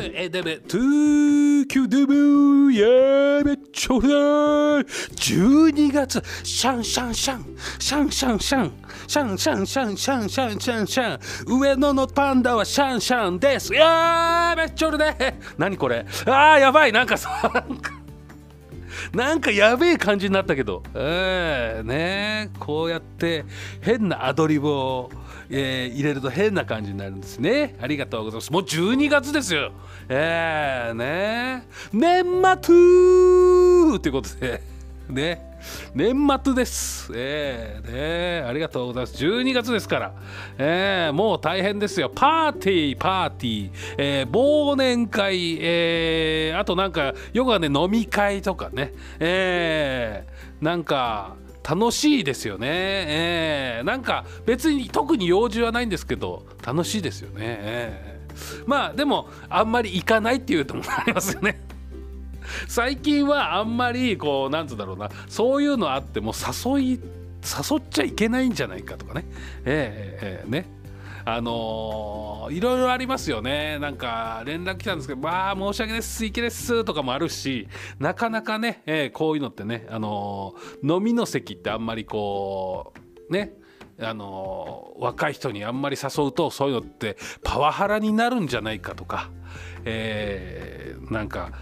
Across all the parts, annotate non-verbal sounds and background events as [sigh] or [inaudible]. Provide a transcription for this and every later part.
ブエデブトゥーキュデブやべちょだい。12月。シャンシャンシャン。シャンシャンシャン。シャンシャンシャンシャンシャンシャン。シャン上野のパンダはシャンシャンです。やべちょるで何これ。あーやばい。なんかさなんかなんかやべえ感じになったけど、えー、ねこうやって変なアドリブを、えー、入れると変な感じになるんですね。ありがとうございます。もう12月ですよ。えー、ね年末ってことで。[laughs] ね。年末です。えー、ねありがとうございます。12月ですから、えー、もう大変ですよ。パーティー、パーティー、えー、忘年会、えー、あとなんか、よくはね、飲み会とかね、えー、なんか、楽しいですよね、えー、なんか別に特に用事はないんですけど楽しいですよね、えー、まあでもあんまり行かないっていうのもありますよね。最近はあんまりこうなんつうんだろうなそういうのあっても誘い誘っちゃいけないんじゃないかとかね。えー、えー、ね。あのー、いろいろありますよね。なんか連絡来たんですけど「まあ申し訳ないですいけです」とかもあるしなかなかね、えー、こういうのってね、あのー、飲みの席ってあんまりこうねあの若い人にあんまり誘うとそういうのってパワハラになるんじゃないかとか、えー、なんか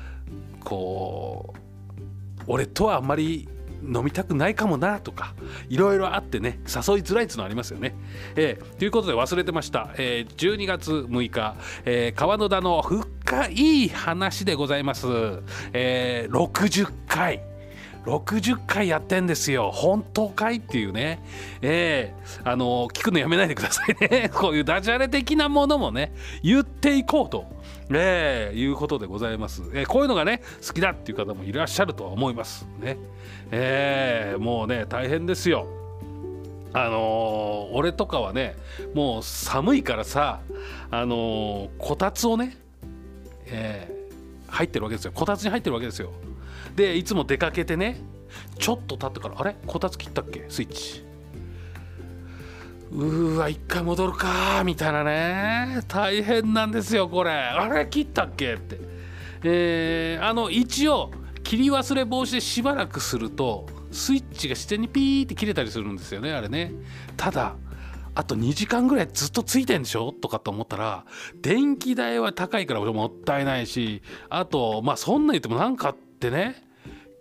こう俺とはあんまり飲みたくないかもなとかいろいろあってね誘いづらいっつうのありますよね。えー、ということで忘れてました、えー、12月6日、えー、川野田の深い話でございます、えー、60回。60回やってんですよ。本当かいっていうね。えー、あの聞くのやめないでくださいね。[laughs] こういうダジャレ的なものもね言っていこうと。えー、いうことでございます、えー、こういうのがね好きだっていう方もいらっしゃるとは思います。ね。えー、もうね大変ですよ。あの、俺とかはねもう寒いからさあの、こたつをね、えー、入ってるわけですよ。こたつに入ってるわけですよ。でいつも出かけてねちょっと経ってからあれ？こたつ切ったっけ？スイッチ。うーわ一回戻るかみたいなね。大変なんですよこれ。あれ切ったっけ？って。えー、あの一応切り忘れ防止でしばらくするとスイッチが自然にピーって切れたりするんですよねあれね。ただあと2時間ぐらいずっとついてんでしょ？とかと思ったら電気代は高いからもったいないしあとまあそんな言ってもなんかってね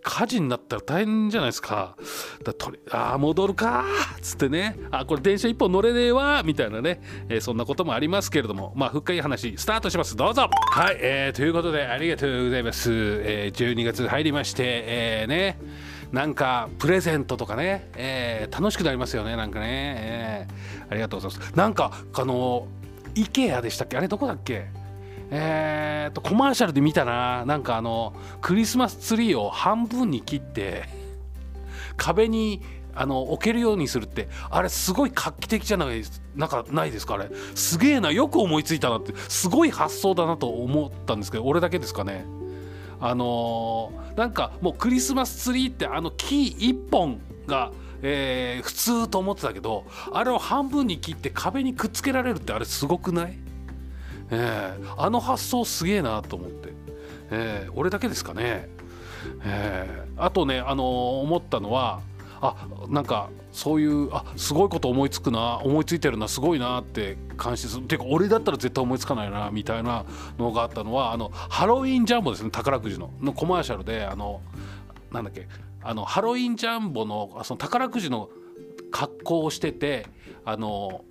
火事になったら大変じゃないですか。だとりああ戻るかっつってね。あこれ電車一本乗れねえわみたいなね、えー、そんなこともありますけれども。まあ深い話スタートします。どうぞ。はい、えー、ということでありがとうございます、えー、12月入りまして、えー、ね。なんかプレゼントとかね、えー、楽しくなりますよね。なんかね、えー、ありがとうございます。なんかあの IKEA でしたっけ？あれどこだっけ？えー、とコマーシャルで見たな。なんかあのクリスマスツリーを半分に切って壁にあの置けるようにするって。あれすごい画期的じゃないなんかないですか？あれ。すげえな。よく思いついたなって。すごい発想だなと思ったんですけど俺だけですかね？あのー、なんかもうクリスマスツリーってあの木1本がえー、普通と思ってたけどあれを半分に切って壁にくっつけられるってあれすごくない？えー、あの発想すげえなと思って、えー、俺だけですかね、えー、あとね、あのー、思ったのはあなんかそういうあすごいこと思いつくな思いついてるなすごいなって感心する。っていうか俺だったら絶対思いつかないなみたいなのがあったのはあのハロウィンジャンボですね宝くじの。のコマーシャルであのなんだっけあのハロウィンジャンボのその宝くじの格好をしててあの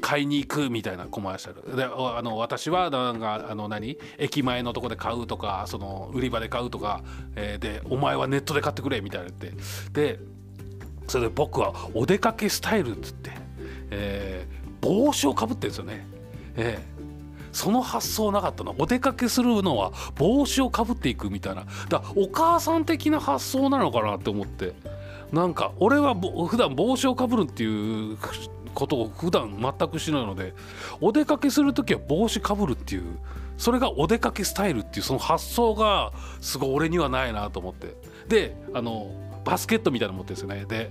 買いに行くみたいなコマーシャルであの私はなんかあの何？駅前のとこで買うとかその売り場で買うとか、えー、でお前はネットで買ってくれみたいなって。でそれで僕はお出かけスタイルっつって、えー、帽子をかぶってるんですよね。えーその発想なかったの。お出かけするのは帽子をかぶっていくみたいな。だお母さん的な発想なのかなって思って。なんか俺は普段帽子をかぶるっていうことを普段全くしないのでお出かけする時は帽子かぶるっていうそれがお出かけスタイルっていうその発想がすごい俺にはないなと思って。であのバスケットみたいなの持ってるんですよね。で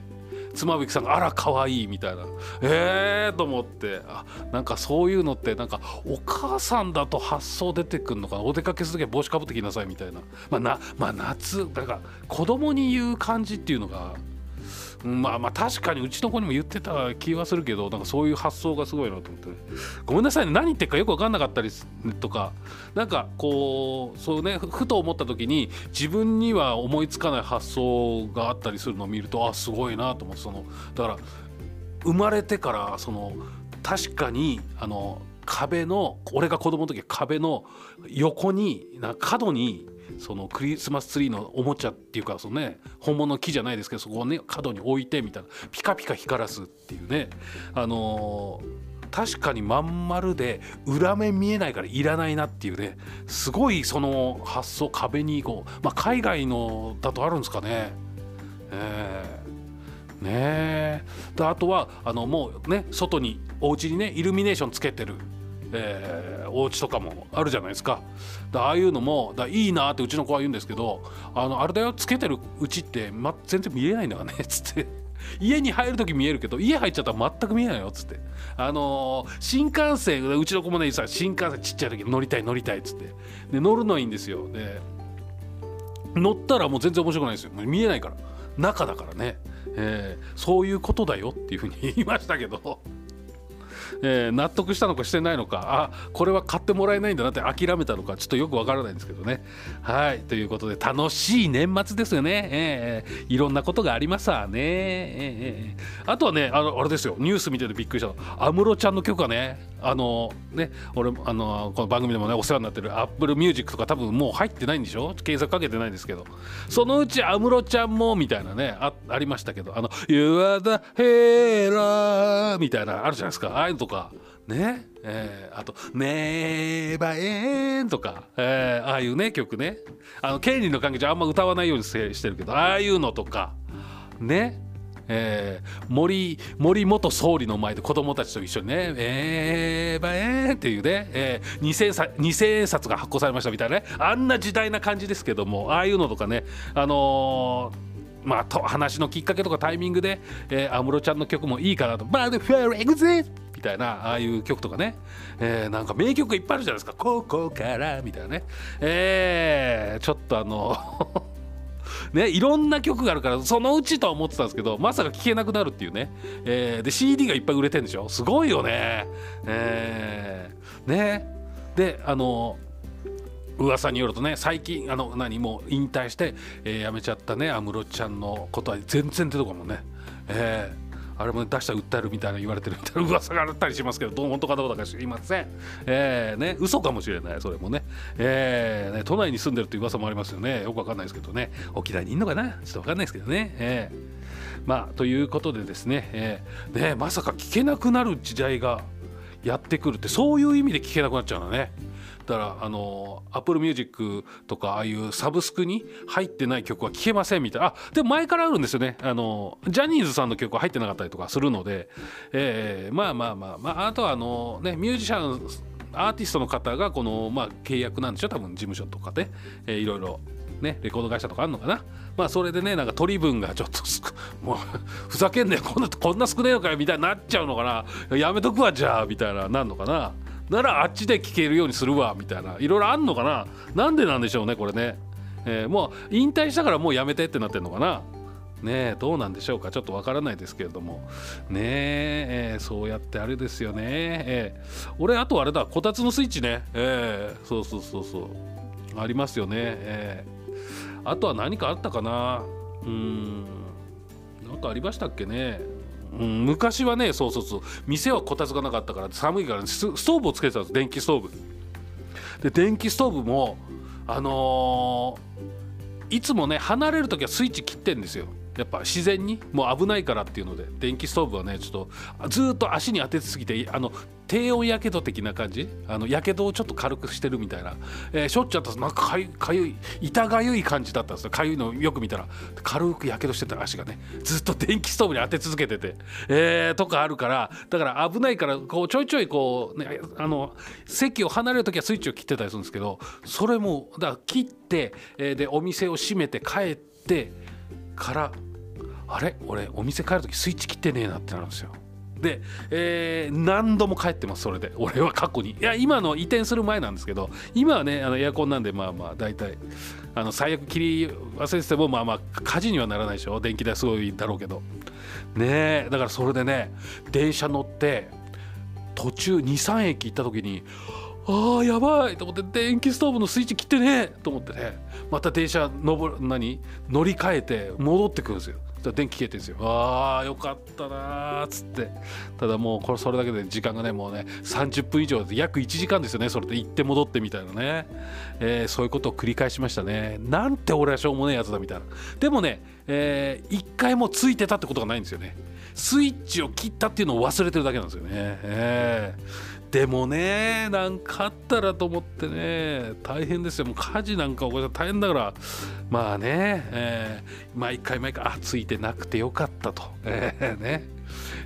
妻夫木さんが「あら可愛いみたいな。えーと思って。あなんかそういうのってなんかお母さんだと発想出てくるのかな。お出かけする時は帽子かぶってきなさいみたいな。まあな、まあ、夏だから子供に言う感じっていうのがまあまあ確かにうちの子にも言ってた気はするけどなんかそういう発想がすごいなと思ってねごめんなさいね何言ってるかよく分かんなかったりとかなんかこうそうねふと思った時に自分には思いつかない発想があったりするのを見るとあすごいなと思ってそのだから生まれてからその確かにあの壁の俺が子供の時壁の横にな角にそのクリスマスツリーのおもちゃっていうかそのね本物の木じゃないですけどそこをね角に置いてみたいなピカピカ光らすっていうね。あのー、確かにまん丸で裏面見えないからいらないなっていうね。すごいその発想壁にこう、まあ、海外のだとあるんですかね。えー、ねえ。あとはあのもうね外にお家にねイルミネーションつけてる。えー、お家とかもあるじゃないですか。ああいうのもだいいなってうちの子は言うんですけどあのあれだよつけてるうちって、ま、全然見えないんだからねっ [laughs] つって。家に入る時見えるけど家入っちゃったら全く見えないよっつって。あのー、新幹線うちの子もねさ新幹線ちっちゃい時乗りたい乗りたいっつって。で乗るのいいんですよ。で乗ったらもう全然面白くないですよ。見えないから。中だからね、えー、そういうことだよっていうふうに言いましたけど。えー、納得したのかしてないのかあこれは買ってもらえないんだなって諦めたのかちょっとよくわからないんですけどね。はいということで楽しい年末ですよね、えー、いろんなことがありますわね、えー、あとはねあのあれですよ。ニュース見ててびっくりしたの。安室ちゃんの曲がね。あのね俺あのこの番組でもねお世話になってるアップルミュージックとか多分もう入ってないんでしょ？検索かけてないんですけど。そのうち安室ちゃんもみたいなねあありましたけど。あの「You are the hero」みたいなあるじゃないですか。ああいうのとか。ね？えー、あと「ネバエン」とか、えー、ああいうね曲ね。あの権利の関係上あんま歌わないようにしてるけどああいうのとか。ね？えー、森森元総理の前で子供たちと一緒にね「えーばえー」っていうね、えー、2000, 円札が発行されましたみたいなねあんな時代な感じですけどもああいうのとかねあのー、まあ、と話のきっかけとかタイミングで安室、えー、ちゃんの曲もいいかなと「バードフェアエグゼみたいなああいう曲とかね、えー、なんか名曲いっぱいあるじゃないですか「ここから」みたいなね。えー、ちょっとあのね、いろんな曲があるからそのうちとは思ってたんですけどまさか聴けなくなるっていうね、えー、で CD がいっぱい売れてるんでしょ？すごいよね。えー、ねであの噂によるとね最近あの何もう引退して、えー、辞めちゃったね安室ちゃんのことは全然出てこないもんね。えーあれもね出したら訴えるみたいな言われてるみたいな噂があったりしますけどどう本当かどうだか知りません。えー、ね。嘘かもしれない。それもね,、えー、ね。都内に住んでるって噂もありますよね。よくわかんないですけどね。沖縄にいんのかな？ちょっとわかんないですけどね。えー、まあということでですね,、えー、ね。まさか聞けなくなる時代がやってくるってそういう意味で聞けなくなっちゃうのね。だからあのアップルミュージックとかああいうサブスクに入ってない曲は聴けませんみたいな。あでも前からあるんですよね。あのジャニーズさんの曲は入ってなかったりとかするので、えー、まあまあまあまあ。あとはあのねミュージシャンアーティストの方がこの、まあ、契約なんでしょ？多分事務所とかで、えー、いろいろねレコード会社とかあるのかな。まあそれでねなんか取り分がちょっともう [laughs] ふざけんなよ。こんなこんな少ねえのかよみたいになっちゃうのかな。やめとくわじゃあみたいななんのかな。ならあっちで聞けるようにするわみたいな。いろいろあんのかな？なんでなんでしょうねこれね、えー、もう引退したからもうやめてってなってんのかな？ねどうなんでしょうか？ちょっとわからないですけれども。ねえー、そうやってあれですよね、えー、俺あとあれだ。こたつのスイッチね。えー、そうそうそうそう。ありますよね。えー、あとは何かあったかな？うん。なんかありましたっけね？うん、昔はねそうそうそう。店はこたつがなかったから寒いから、ストーブをつけてたんです電気ストーブ。で電気ストーブもあのー、いつもね離れる時はスイッチ切ってんですよ。やっぱ自然にもう危ないからっていうので電気ストーブはねちょっとずっと足に当てすぎてあの低温やけど的な感じ？あのやけどをちょっと軽くしてるみたいな、えー、しょっちゅうあったなんかかゆかゆい痛がゆい感じだったんですよ。かゆいのよく見たら。軽くやけどしてた足がねずっと電気ストーブに当て続けてて、えー、とかあるから。だから危ないからこうちょいちょいこう、ね、あの席を離れる時はスイッチを切ってたりするんですけどそれもだから切って、えー、でお店を閉めて帰ってからあれ？俺お店帰る時スイッチ切ってねえなってなるんですよ。で、えー、何度も帰ってますそれで。俺は過去に。いや今の移転する前なんですけど今はねあのエアコンなんでまあまあ大体あの最悪切り忘れててもまあまあ火事にはならないでしょ。電気代すごいだろうけど。ねえだからそれでね電車乗って途中23駅行った時にああやばいと思って電気ストーブのスイッチ切ってねと思って。ねまた電車の何？乗り換えて戻ってくるんですよ。電気消えてるんですよ。ああよかったなーっつって。ただもうこれそれだけで時間がねもうね30分以上で約1時間ですよねそれで。行って戻ってみたいなね、えー、そういうことを繰り返しましたね。なんて俺はしょうもねえやつだみたいな。でもね、えー、1回もついてたってことがないんですよね。スイッチを切ったっていうのを忘れてるだけなんですよね、えーでもねなんかあったらと思ってね大変ですよ。もう火事なんか起こしたら大変だから。まあね、えー、毎回毎回あついてなくてよかったと、えー、ね。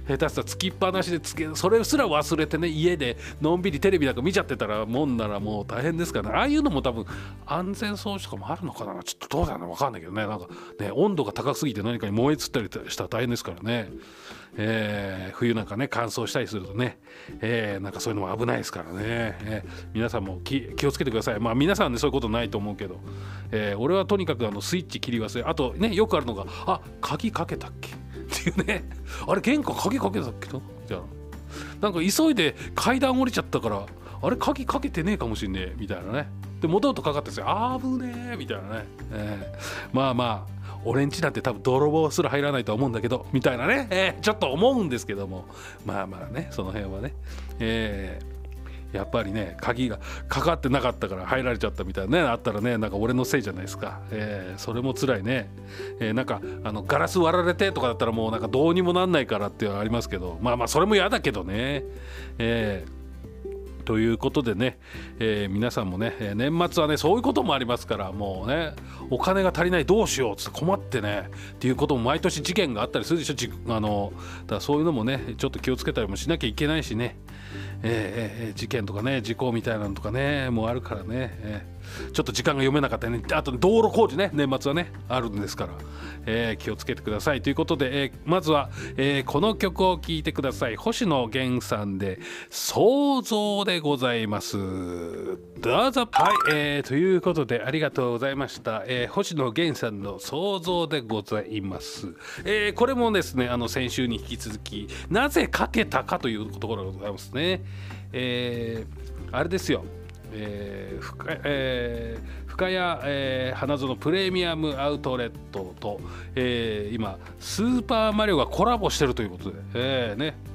下手したらつきっぱなしでつけそれすら忘れてね家でのんびりテレビなんか見ちゃってたらもんならもう大変ですからね。ああいうのも多分安全装置とかもあるのかな。ちょっとどうだろう分かんないけどね。なんかね温度が高すぎて何かに燃え移ったりしたら大変ですからね。えー、冬なんかね乾燥したりするとね、えー、なんかそういうのも危ないですからね、えー、皆さんも気をつけてください。まあ皆さんねそういうことないと思うけど、え、俺はとにかくあのスイッチ切り忘れあとねよくあるのがあ鍵かけたっけ？っていうね。あれ玄関鍵かけたっけと？じゃあな。んか急いで階段降りちゃったからあれ鍵かけてねえかもしんねえ。みたいなね。で戻るとかかってですよ。あぶねえ。みたいなね、えー、まあまあ。俺んちなんて多分泥棒すら入らないとは思うんだけどみたいなね、えー、ちょっと思うんですけども。まあまあねその辺はね、えー、やっぱりね鍵がかかってなかったから入られちゃったみたいなねあったらねなんか俺のせいじゃないですか、えー、それも辛いね、えー、なんかあのガラス割られてとかだったらもうなんかどうにもなんないからってありますけど。まあまあそれも嫌だけどね。えーということでね、えー、皆さんもね年末はねそういうこともありますからもうねお金が足りないどうしようっつって困ってねっていうことも毎年事件があったりするでしょあのだからそういうのもねちょっと気をつけたりもしなきゃいけないしね、えー、事件とかね事故みたいなのとかねもうあるからね、えー、ちょっと時間が読めなかったね。あと道路工事ね。年末はねあるんですから、えー、気をつけてください。ということで、えー、まずは、えー、この曲を聴いてください。星野源さんで「想像」でございます。どうぞ。はい、えー、ということでありがとうございました、えー、星野源さんの「想像」でございます、えー、これもですねあの先週に引き続きなぜかけたかというところでございますね。えー、あれですよ。えー深えー、深谷、えー、花園プレミアムアウトレットと、えー、今スーパーマリオがコラボしてるということで、えーね。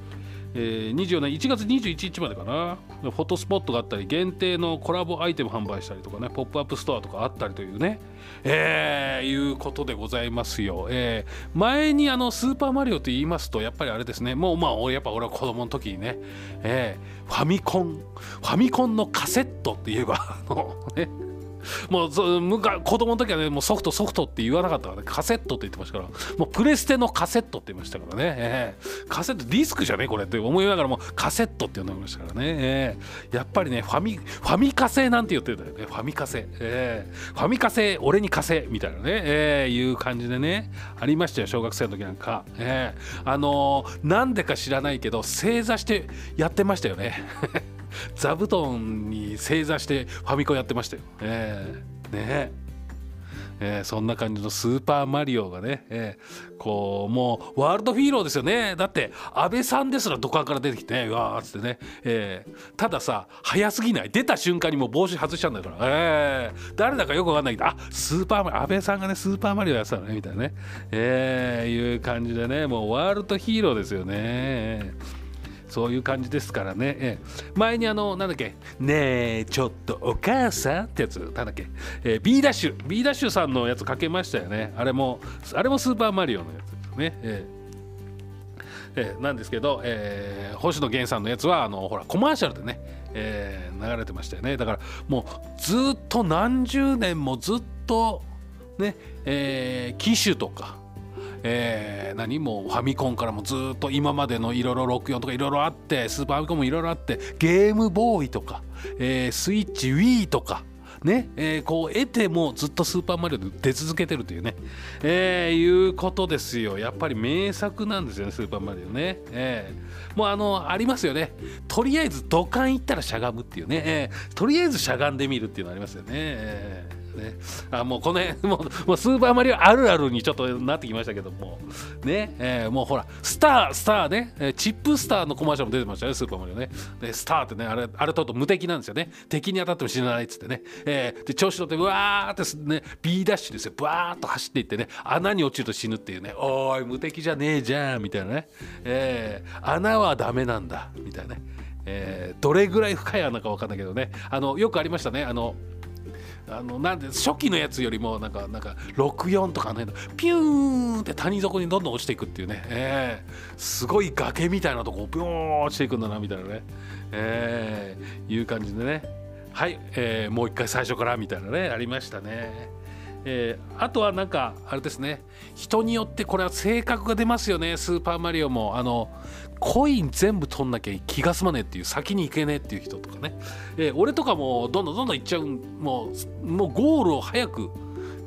えー、24年1月21日までかな。フォトスポットがあったり限定のコラボアイテム販売したりとかねポップアップストアとかあったりというね。えー、いうことでございますよ、えー、前にあのスーパーマリオと言いますとやっぱりあれですね。もうまあやっぱ俺は子供の時にね、えー、ファミコン。ファミコンのカセットって言えばあのね。もう子供の時はねもうソフトソフトって言わなかったからね。カセットって言ってましたから。もうプレステのカセットって言いましたからね、えー、カセットディスクじゃねこれって思いながらもカセットって呼んでましたからね、えー、やっぱりねファミファミカセなんて言ってたよね。ファミカセ、えー、ファミカセ俺に貸せみたいなね、えー、いう感じでね。ありましたよ小学生の時なんか、えー、あのー、なんでか知らないけど正座してやってましたよね。座布団に正座してファミコンやってましたよ。えー、ねえ。ー、そんな感じのスーパーマリオがね、えー、こうもうワールドヒーローですよね。だって安倍さんですら土管から出てきて、うわーっつってね、えー、たださ早すぎない。出た瞬間にもう帽子外しちゃうんだから、えー、誰だかよくわかんないけどあスーパーマリオ安倍さんがねスーパーマリオやってたのねみたいなね、えー、いう感じでねもうワールドヒーローですよね。そういう感じですからね、え前にあのなんだっけねえちょっとお母さんってやつなんだっけ、えー、B ダッシュ B ダッシュさんのやつかけましたよね。あれもあれもスーパーマリオのやつですね、えーえー、なんですけど、えー、星野源さんのやつはあのほらコマーシャルでね、えー、流れてましたよね。だからもうずっと何十年もずっとね、えー、機種とかえー、何？もファミコンからもずっと今までのいろいろ64とかいろいろあってスーパーファミコンもいろいろあってゲームボーイとか、えー、スイッチ Wii とかね、えー、こう得てもずっとスーパーマリオで出続けてるというね、えー、いうことですよ。やっぱり名作なんですよねスーパーマリオね、えー、もうあのありますよね。とりあえず土管行ったらしゃがむっていうね、えー、とりあえずしゃがんでみるっていうのありますよね、えーね、あもうこの辺もうもうスーパーマリオあるあるにちょっとなってきましたけども。ね、えー、もうほらスタースターね。チップスターのコマーシャルも出てましたねスーパーマリオね。でスターってねあれあれとると無敵なんですよね。敵に当たっても死なないっつってね、えー、で調子乗ってうわーってね B ダッシュですよ。バーッと走っていってね穴に落ちると死ぬっていうね。おい無敵じゃねえじゃんみたいなね、えー、穴はダメなんだみたいなね。えー、どれぐらい深い穴か分かんないけどね。あのよくありましたね。あのあのなんで初期のやつよりもなんかなんか64とかねピューンって谷底にどんどん落ちていくっていうね、えー、すごい崖みたいなとこピューン落ちていくんだなみたいなね、えー、いう感じでね。はい、えー、もう一回最初からみたいなねありましたね。えー、あとはなんかあれですね。人によってこれは性格が出ますよね。スーパーマリオも。あのコイン全部取んなきゃ気が済まねえっていう先に行けねえっていう人とかね、えー、俺とかもどんどんどんどん行っちゃう。もうもうゴールを早く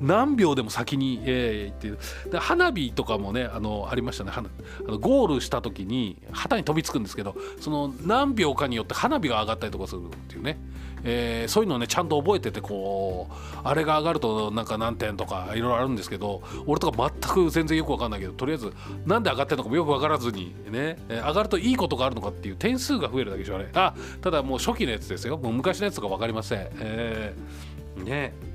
何秒でも先に、えー、行ってで花火とかもねあのありましたね。あのゴールした時に旗に飛びつくんですけどその何秒かによって花火が上がったりとかするっていうね、えー、そういうのをねちゃんと覚えててこうあれが上がるとなんか何点とかいろいろあるんですけど俺とか全く全然よく分かんないけどとりあえず何で上がってるのかもよく分からずにね、えー、上がるといいことがあるのかっていう点数が増えるだけでしょうねあただもう初期のやつですよ。もう昔のやつとか分かりません、えー、ね。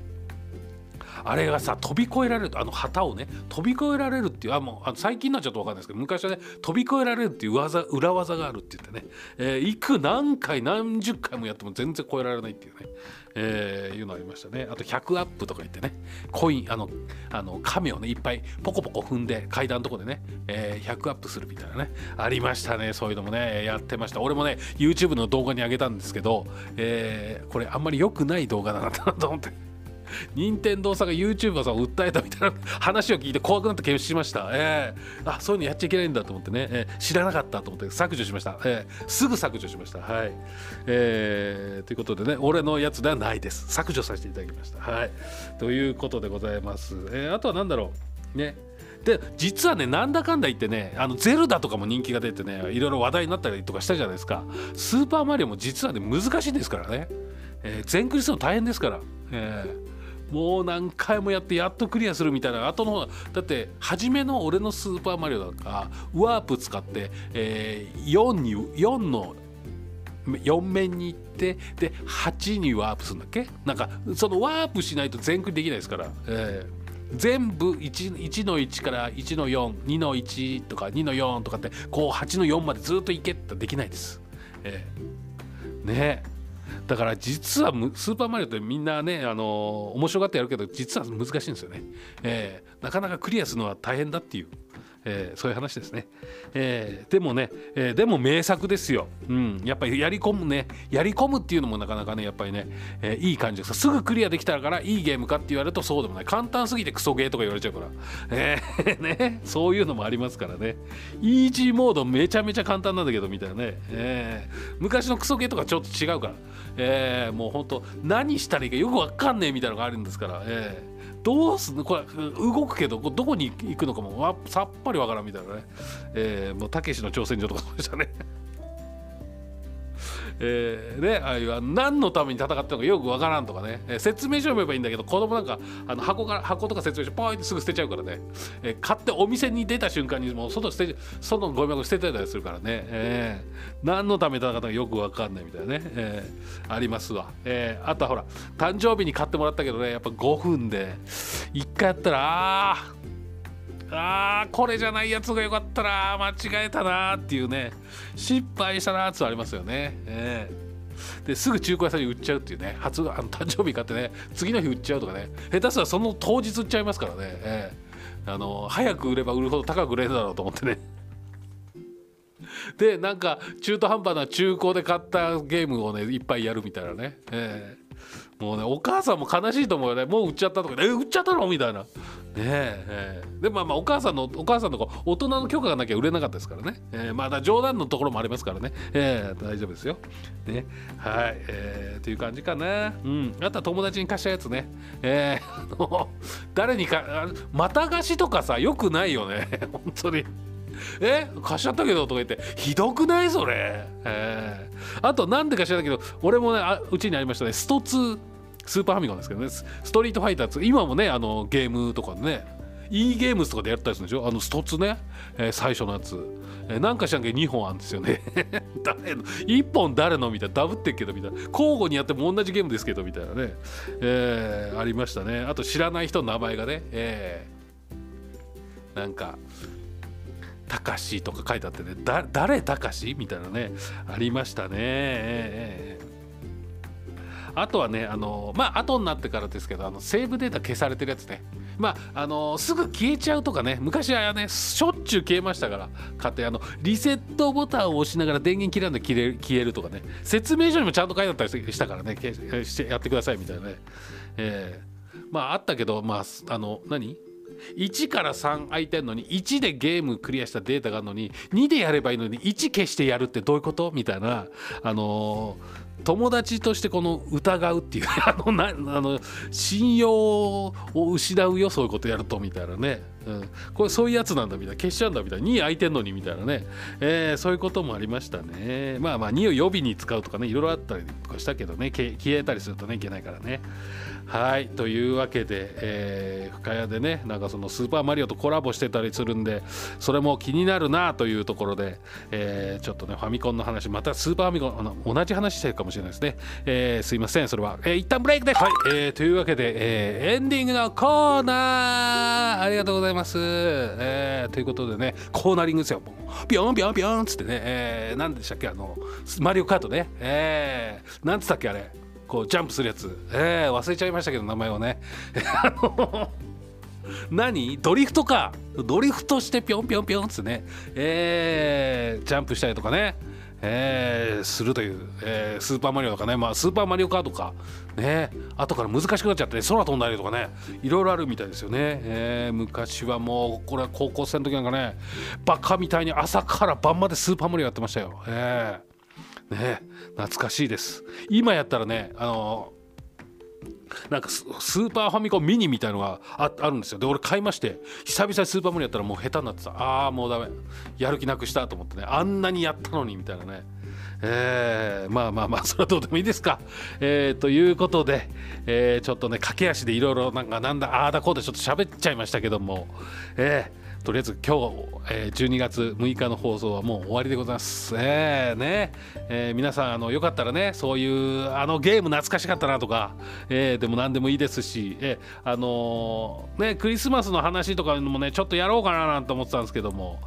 あれがさ飛び越えられるあの旗をね飛び越えられるっていうあもうあの最近になっちゃうと分かんないですけど昔はね飛び越えられるっていう技裏技があるって言ってね、えー、いく何回何十回もやっても全然超えられないっていうね、えー、いうのありましたね。あと100アップとか言ってねコインあのあの亀をねいっぱいポコポコ踏んで階段のとこでね、えー、100アップするみたいなねありましたね。そういうのもねやってました。俺もね YouTube の動画に上げたんですけど、えー、これあんまり良くない動画だなと思って。任天堂さんが YouTuber さんを訴えたみたいな話を聞いて怖くなって消しました。えー、あそういうのやっちゃいけないんだと思ってね、えー、知らなかったと思って削除しました。えー、すぐ削除しました。はい。えー、ということでね、俺のやつではないです。削除させていただきました。はい。ということでございます。えー、あとは何だろう。ね。で実はねなんだかんだ言ってねあのゼルダとかも人気が出てねいろいろ話題になったりとかしたじゃないですかスーパーマリオも実はね難しいですからね、えー、全クリするの大変ですから、えー、もう何回もやってやっとクリアするみたいな後の方だって初めの俺のスーパーマリオなんかワープ使って、えー、4に4の4面に行ってで8にワープするんだっけ？なんかそのワープしないと全クリできないですから、えー、全部 1, 1の1から1の42の1とか2の4とかってこう8の4までずっといけってできないです。えー、ねえだから実はスーパーマリオってみんなねあの面白がってやるけど実は難しいんですよね、えー、なかなかクリアするのは大変だっていう。えー、そういう話ですね、えー、でもね、えー、でも名作ですよ、うん、やっぱりやり込むね。やり込むっていうのもなかなかねやっぱりね、えいい感じです。すぐクリアできたからいいゲームかって言われるとそうでもない。簡単すぎてクソゲーとか言われちゃうから、えね、そういうのもありますからね。イージーモードめちゃめちゃ簡単なんだけどみたいなね、え昔のクソゲーとかちょっと違うから、えもうほんと何したらいいかよくわかんねえみたいなのがあるんですから、えーどうすんの？これ動くけどどこに行くのかもさっぱりわからんみたいなね、えー、もうたけしの挑戦状とかそうでしたね。えー、ね、あいう何のために戦ってるのかよくわからんとかね、えー、説明書読めばいいんだけど子供なんかあの箱から箱とか説明書ポイってすぐ捨てちゃうからね、えー、買ってお店に出た瞬間にもう外捨て外のゴミ箱捨てたりするからね、えー、何のために戦ったのかよくわかんないみたいなね、えー、ありますわ、えー、あとはほら誕生日に買ってもらったけどねやっぱ5分で。1回やったらあああーこれじゃないやつがよかったな間違えたなっていうね失敗したなってありますよね、えー、ですぐ中古屋さんに売っちゃうっていうね初あの誕生日買ってね次の日売っちゃうとかね下手すらその当日売っちゃいますからね、えー、あの早く売れば売るほど高く売れるだろうと思ってね。でなんか中途半端な中古で買ったゲームをねいっぱいやるみたいなね、えーもうねお母さんも悲しいと思うよね。もう売っちゃったとか。え売っちゃったの？みたいな。ねええー、でまあまあお母さんのお母さんの子大人の許可がなきゃ売れなかったですからね、えー、まだ冗談のところもありますからね、えー、大丈夫ですよ。ね。はい、えー、という感じかな。うん。あとは友達に貸したやつね。えー、誰にかまた貸しとかさよくないよね。[laughs] 本当に。え？貸しちゃったけどとか言って。ひどくないそれ、えー、あとなんでか知らないけど俺もねあうちにありましたね。スト2スーパーファミコンですけどね。ストリートファイター2今もねあのゲームとかね。e ゲームズとかでやったりするんでしょ？あのスト2ね、えー、最初のやつ、えー、なんかしらんけど2本あるんですよね。[laughs] 誰の？1本誰の？みたいな。ダブってっけどみたいな。交互にやっても同じゲームですけどみたいなね、えー、ありましたね。あと知らない人の名前がね、えー、なんかたかしとか書いてあってねだ誰たかしみたいなねありましたね、あとはねあのまあ後になってからですけどあのセーブデータ消されてるやつね。まああのすぐ消えちゃうとかね昔はねしょっちゅう消えましたから買ってあのリセットボタンを押しながら電源切らんで消える消えるとかね説明書にもちゃんと書いてあったりしたからねやってくださいみたいなね、えー、まああったけどまああの何？1から3空いてんのに1でゲームクリアしたデータがあるのに2でやればいいのに1消してやるってどういうこと？みたいなあのー、友達としてこの疑うっていう [laughs] あのなあの信用を失うよそういうことやるとみたいなね、うん、これそういうやつなんだみたいな。消しちゃうんだみたいな。2空いてんのにみたいなね、えー、そういうこともありましたね。まあまあ2を予備に使うとかねいろいろあったりとかしたけどね消えたりするとねいけないからね。はいというわけで、えー、深谷でねなんかそのスーパーマリオとコラボしてたりするんでそれも気になるなというところで、えー、ちょっとねファミコンの話またスーパーファミコンあの同じ話してるかもしれないですね、えー、すいませんそれは、えー、一旦ブレイクです。はい、えー、というわけで、えー、エンディングのコーナーありがとうございます、えー、ということでねコーナリングですよ。ビョンビョンビョンっつってね、えー、何でしたっけあのマリオカートね。えー、なんつったっけあれこうジャンプするやつ。えー、忘れちゃいましたけど名前をね。[laughs] 何？ドリフトか。ドリフトしてぴょんぴょんぴょんっつってね。えー、ジャンプしたりとかね。えー、するという、えー、スーパーマリオとかね、まあ、スーパーマリオカーとか。ね。後から難しくなっちゃって、ね、空飛んだりとかね。いろいろあるみたいですよね、えー、昔はもうこれは高校生の時なんかね。バカみたいに朝から晩までスーパーマリオやってましたよ、えー。ね懐かしいです。今やったらねあのなんかスーパーファミコンミニみたいのがああるんですよ。で俺買いまして久々にスーパーマリオやったらもう下手になってたああもうダメ。やる気なくしたと思ってねあんなにやったのにみたいなね。えー、まあまあまあそれはどうでもいいですか。えー、ということで、えー、ちょっとね駆け足でいろいろなんかなんだああだこうでちょっと喋っちゃいましたけども、えーとりあえず今日、えー、12月6日の放送はもう終わりでございます。えー、ね、えー、皆さんあのよかったらねそういうあのゲーム懐かしかったなとか、えー、でも何でもいいですし、えー、あのー、ねクリスマスの話とかもねちょっとやろうかななんて思ってたんですけども、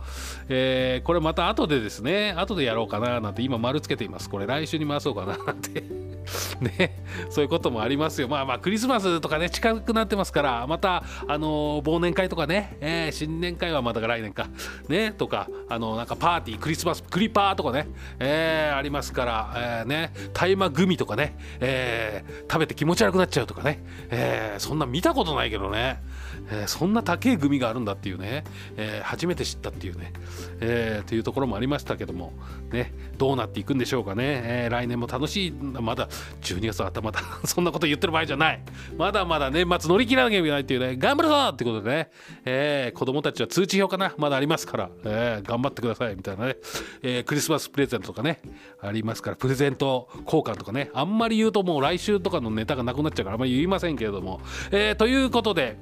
えー、これまた後でですね後でやろうかななんて今丸つけています。これ来週に回そうかななんて [laughs] ねそういうこともありますよ。まあまあクリスマスとかね近くなってますからまたあの、忘年会とかね、えー、新年会回はまた来年か。[laughs] ねとかあのなんかパーティークリスマスクリパーとかね、えー、ありますから、えー、ね大麻グミとかね、えー、食べて気持ち悪くなっちゃうとかね、えー、そんな見たことないけどね、えー、そんな高いグミがあるんだっていうね、えー、初めて知ったっていうね、えー、というところもありましたけども。ねどうなっていくんでしょうかね、えー、来年も楽しい。まだ12月頭だ。[laughs] そんなこと言ってる場合じゃない。まだまだ年末乗り切らなきゃいけないっていうね。頑張るぞってことでね、えー、子供たちは通知表かな？まだありますから、えー、頑張ってくださいみたいなね、えー、クリスマスプレゼントとかね。ありますから。プレゼント交換とかね。あんまり言うともう来週とかのネタがなくなっちゃうからあんまり言いませんけれども、えー、ということで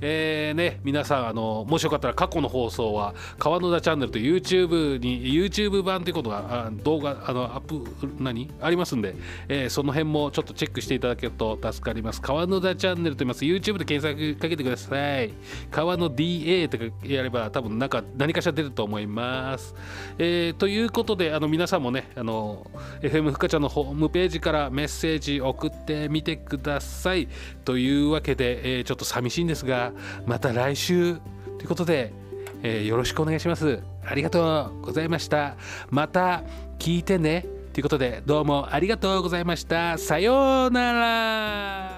えーね、皆さんあのもしよかったら過去の放送は川野田チャンネルと YouTube に YouTube 版ということがあ動画あのアップ何？ありますんで、えー、その辺もちょっとチェックしていただけると助かります。川野田チャンネルと言います。YouTube で検索かけてください。川野 DA とかやれば多分なんか何かしら出ると思います、えー、ということであの皆さんもねあの FM ふかちゃんのホームページからメッセージ送ってみてください。というわけで、えー、ちょっと寂しいんですががまた来週ということで、えー、よろしくお願いします。ありがとうございました。また聞いてねということでどうもありがとうございました。さようなら。